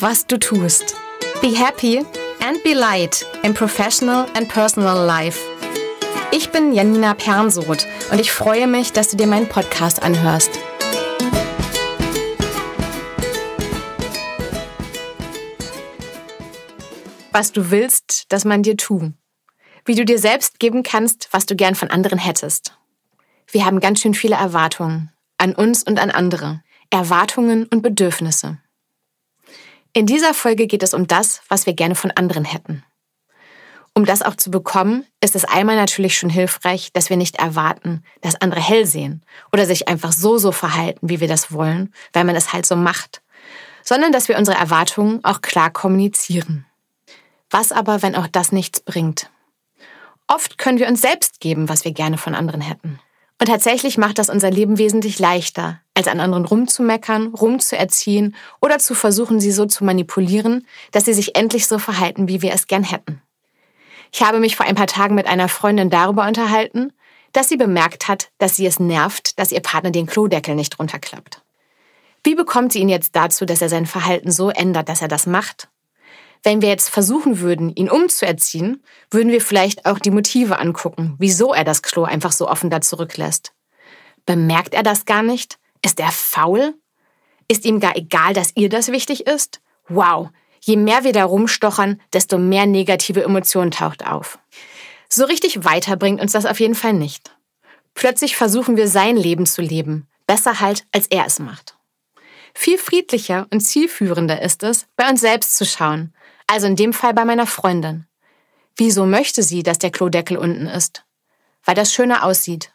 was du tust. Be happy and be light in professional and personal life. Ich bin Janina Pernsoth und ich freue mich, dass du dir meinen Podcast anhörst. Was du willst, dass man dir tut. Wie du dir selbst geben kannst, was du gern von anderen hättest. Wir haben ganz schön viele Erwartungen an uns und an andere. Erwartungen und Bedürfnisse. In dieser Folge geht es um das, was wir gerne von anderen hätten. Um das auch zu bekommen, ist es einmal natürlich schon hilfreich, dass wir nicht erwarten, dass andere hell sehen oder sich einfach so so verhalten, wie wir das wollen, weil man es halt so macht, sondern dass wir unsere Erwartungen auch klar kommunizieren. Was aber, wenn auch das nichts bringt? Oft können wir uns selbst geben, was wir gerne von anderen hätten. Und tatsächlich macht das unser Leben wesentlich leichter, als an anderen rumzumeckern, rumzuerziehen oder zu versuchen, sie so zu manipulieren, dass sie sich endlich so verhalten, wie wir es gern hätten. Ich habe mich vor ein paar Tagen mit einer Freundin darüber unterhalten, dass sie bemerkt hat, dass sie es nervt, dass ihr Partner den Klodeckel nicht runterklappt. Wie bekommt sie ihn jetzt dazu, dass er sein Verhalten so ändert, dass er das macht? Wenn wir jetzt versuchen würden, ihn umzuerziehen, würden wir vielleicht auch die Motive angucken, wieso er das Klo einfach so offen da zurücklässt. Bemerkt er das gar nicht? Ist er faul? Ist ihm gar egal, dass ihr das wichtig ist? Wow, Je mehr wir da rumstochern, desto mehr negative Emotionen taucht auf. So richtig weiter bringt uns das auf jeden Fall nicht. Plötzlich versuchen wir sein Leben zu leben, besser halt, als er es macht. Viel friedlicher und zielführender ist es, bei uns selbst zu schauen, also in dem Fall bei meiner Freundin. Wieso möchte sie, dass der Klodeckel unten ist? Weil das schöner aussieht.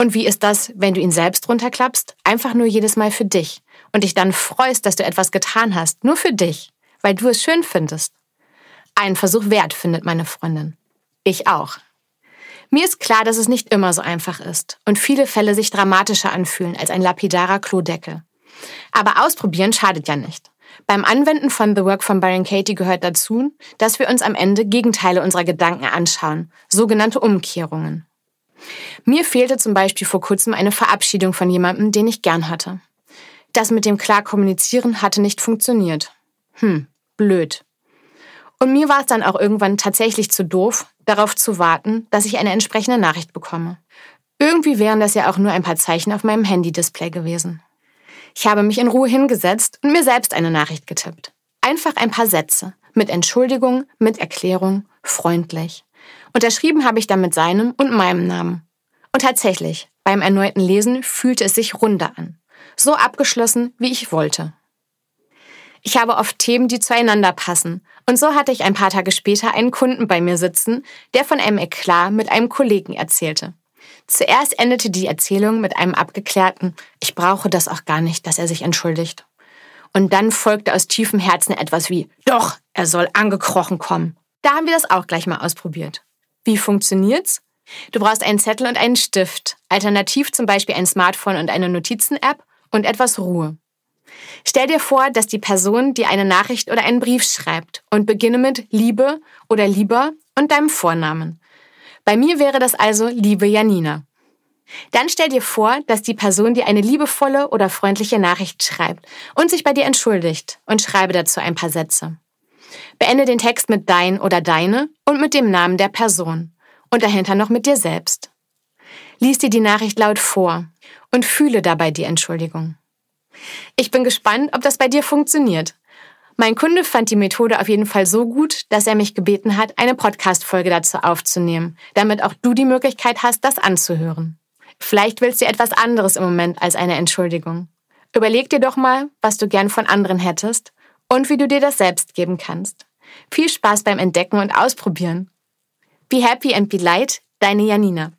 Und wie ist das, wenn du ihn selbst runterklappst, einfach nur jedes Mal für dich und dich dann freust, dass du etwas getan hast, nur für dich? weil du es schön findest. Einen Versuch wert, findet meine Freundin. Ich auch. Mir ist klar, dass es nicht immer so einfach ist und viele Fälle sich dramatischer anfühlen als ein lapidarer Klodeckel. Aber ausprobieren schadet ja nicht. Beim Anwenden von The Work von Byron Katie gehört dazu, dass wir uns am Ende Gegenteile unserer Gedanken anschauen, sogenannte Umkehrungen. Mir fehlte zum Beispiel vor kurzem eine Verabschiedung von jemandem, den ich gern hatte. Das mit dem klar kommunizieren hatte nicht funktioniert. Hm, blöd. Und mir war es dann auch irgendwann tatsächlich zu doof, darauf zu warten, dass ich eine entsprechende Nachricht bekomme. Irgendwie wären das ja auch nur ein paar Zeichen auf meinem Handy-Display gewesen. Ich habe mich in Ruhe hingesetzt und mir selbst eine Nachricht getippt. Einfach ein paar Sätze. Mit Entschuldigung, mit Erklärung, freundlich. Unterschrieben habe ich dann mit seinem und meinem Namen. Und tatsächlich, beim erneuten Lesen fühlte es sich runder an. So abgeschlossen, wie ich wollte. Ich habe oft Themen, die zueinander passen. Und so hatte ich ein paar Tage später einen Kunden bei mir sitzen, der von einem Eklat mit einem Kollegen erzählte. Zuerst endete die Erzählung mit einem abgeklärten, ich brauche das auch gar nicht, dass er sich entschuldigt. Und dann folgte aus tiefem Herzen etwas wie, doch, er soll angekrochen kommen. Da haben wir das auch gleich mal ausprobiert. Wie funktioniert's? Du brauchst einen Zettel und einen Stift, alternativ zum Beispiel ein Smartphone und eine Notizen-App und etwas Ruhe. Stell dir vor, dass die Person dir eine Nachricht oder einen Brief schreibt und beginne mit Liebe oder Lieber und deinem Vornamen. Bei mir wäre das also Liebe Janina. Dann stell dir vor, dass die Person dir eine liebevolle oder freundliche Nachricht schreibt und sich bei dir entschuldigt und schreibe dazu ein paar Sätze. Beende den Text mit dein oder deine und mit dem Namen der Person und dahinter noch mit dir selbst. Lies dir die Nachricht laut vor und fühle dabei die Entschuldigung. Ich bin gespannt, ob das bei dir funktioniert. Mein Kunde fand die Methode auf jeden Fall so gut, dass er mich gebeten hat, eine Podcast-Folge dazu aufzunehmen, damit auch du die Möglichkeit hast, das anzuhören. Vielleicht willst du etwas anderes im Moment als eine Entschuldigung. Überleg dir doch mal, was du gern von anderen hättest und wie du dir das selbst geben kannst. Viel Spaß beim Entdecken und Ausprobieren. Be happy and be light, deine Janina.